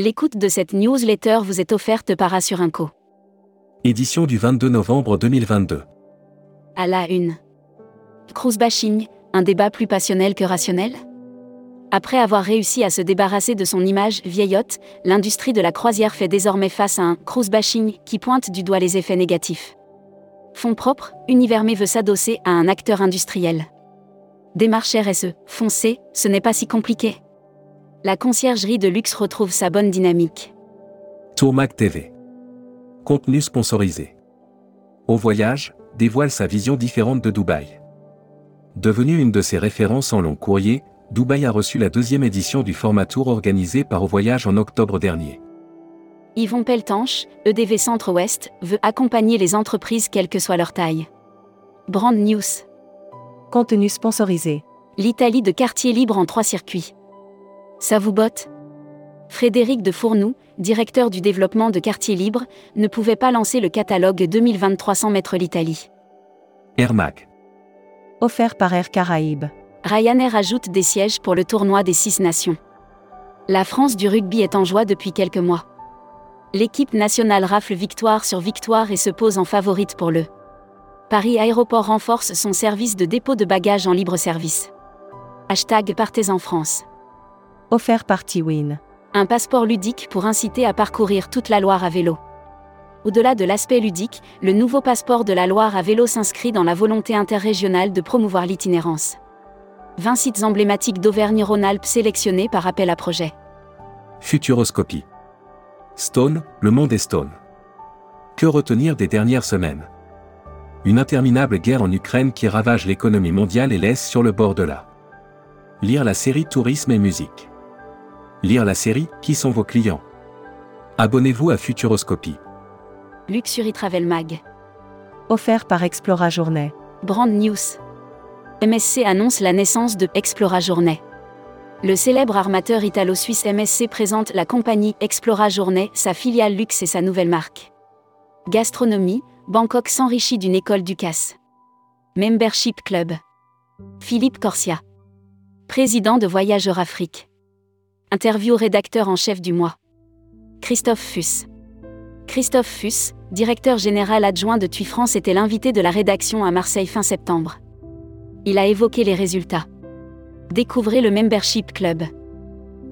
L'écoute de cette newsletter vous est offerte par Assurinco. Édition du 22 novembre 2022. À la une. Cruise bashing, un débat plus passionnel que rationnel? Après avoir réussi à se débarrasser de son image vieillotte, l'industrie de la croisière fait désormais face à un cruise bashing qui pointe du doigt les effets négatifs. Fonds propres, Univermé veut s'adosser à un acteur industriel. Démarche RSE, foncez, ce n'est pas si compliqué. La conciergerie de luxe retrouve sa bonne dynamique. Tourmac TV. Contenu sponsorisé. Au voyage, dévoile sa vision différente de Dubaï. Devenue une de ses références en long courrier, Dubaï a reçu la deuxième édition du format tour organisé par Au Voyage en octobre dernier. Yvon Peltanche, EDV Centre-Ouest, veut accompagner les entreprises quelle que soit leur taille. Brand News. Contenu sponsorisé. L'Italie de quartier libre en trois circuits. Ça vous botte? Frédéric de Fournoux, directeur du développement de Quartier Libre, ne pouvait pas lancer le catalogue 2023 sans mettre l'Italie. Air Mac. Offert par Air Caraïbes. Ryanair ajoute des sièges pour le tournoi des six nations. La France du rugby est en joie depuis quelques mois. L'équipe nationale rafle victoire sur victoire et se pose en favorite pour le. Paris Aéroport renforce son service de dépôt de bagages en libre service. Hashtag Partez en France. Offert par Tiwin. Un passeport ludique pour inciter à parcourir toute la Loire à vélo. Au-delà de l'aspect ludique, le nouveau passeport de la Loire à vélo s'inscrit dans la volonté interrégionale de promouvoir l'itinérance. 20 sites emblématiques d'Auvergne-Rhône-Alpes sélectionnés par appel à projet. Futuroscopie. Stone, le monde est Stone. Que retenir des dernières semaines? Une interminable guerre en Ukraine qui ravage l'économie mondiale et laisse sur le bord de la. Lire la série Tourisme et musique. Lire la série Qui sont vos clients? Abonnez-vous à Futuroscopie. Luxury Travel Mag. Offert par Explora Journée. Brand News. MSC annonce la naissance de Explora Journée. Le célèbre armateur italo-suisse MSC présente la compagnie Explora Journée, sa filiale luxe et sa nouvelle marque. Gastronomie, Bangkok s'enrichit d'une école du CAS. Membership Club. Philippe Corsia. Président de Voyageurs Afrique. Interview rédacteur en chef du mois. Christophe Fuss. Christophe Fuss, directeur général adjoint de TUI France, était l'invité de la rédaction à Marseille fin septembre. Il a évoqué les résultats. Découvrez le Membership Club.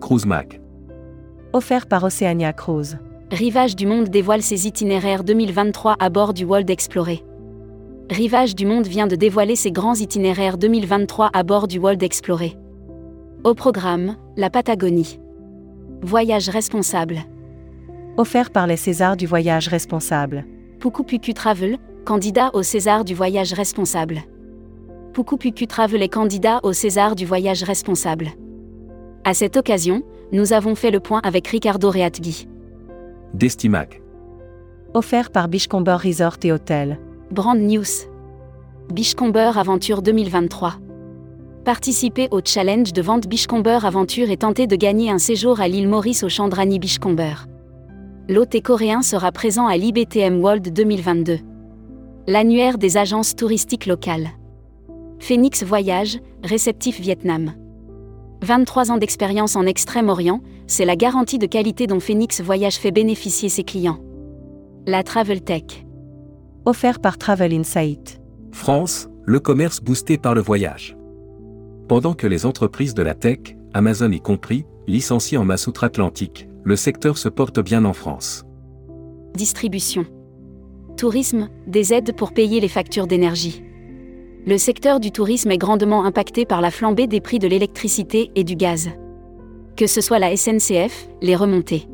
Cruise Mac. Offert par Oceania Cruise. Rivage du Monde dévoile ses itinéraires 2023 à bord du World Explorer. Rivage du Monde vient de dévoiler ses grands itinéraires 2023 à bord du World Explorer. Au programme, la Patagonie. Voyage responsable. Offert par les Césars du voyage responsable. Puku Travel, candidat au César du voyage responsable. Puku Travel est candidat au César du voyage responsable. À cette occasion, nous avons fait le point avec Ricardo Reatgui. Destimac. Offert par Bichcomber Resort et Hotel. Brand News. Bichcomber Aventure 2023. Participez au challenge de vente Bichcomber Aventure et tentez de gagner un séjour à l'île Maurice au Chandrani Bichcomber. L'hôte coréen sera présent à l'IBTM World 2022. L'annuaire des agences touristiques locales. Phoenix Voyage, réceptif Vietnam. 23 ans d'expérience en Extrême-Orient, c'est la garantie de qualité dont Phoenix Voyage fait bénéficier ses clients. La Travel Tech. Offert par Travel Insight. France, le commerce boosté par le voyage. Pendant que les entreprises de la tech, Amazon y compris, licencient en masse outre-Atlantique, le secteur se porte bien en France. Distribution. Tourisme, des aides pour payer les factures d'énergie. Le secteur du tourisme est grandement impacté par la flambée des prix de l'électricité et du gaz. Que ce soit la SNCF, les remontées.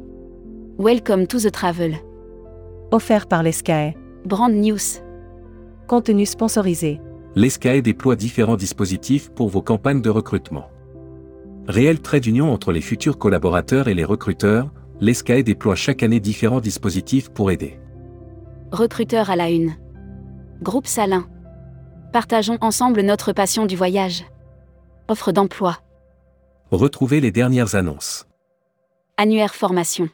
Welcome to the travel. Offert par l'ESCAE. Brand News. Contenu sponsorisé. L'ESCAE déploie différents dispositifs pour vos campagnes de recrutement. Réel trait d'union entre les futurs collaborateurs et les recruteurs, l'ESCAE déploie chaque année différents dispositifs pour aider. Recruteur à la une. Groupe Salin. Partageons ensemble notre passion du voyage. Offre d'emploi. Retrouvez les dernières annonces. Annuaire formation.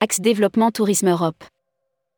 Axe développement Tourisme Europe.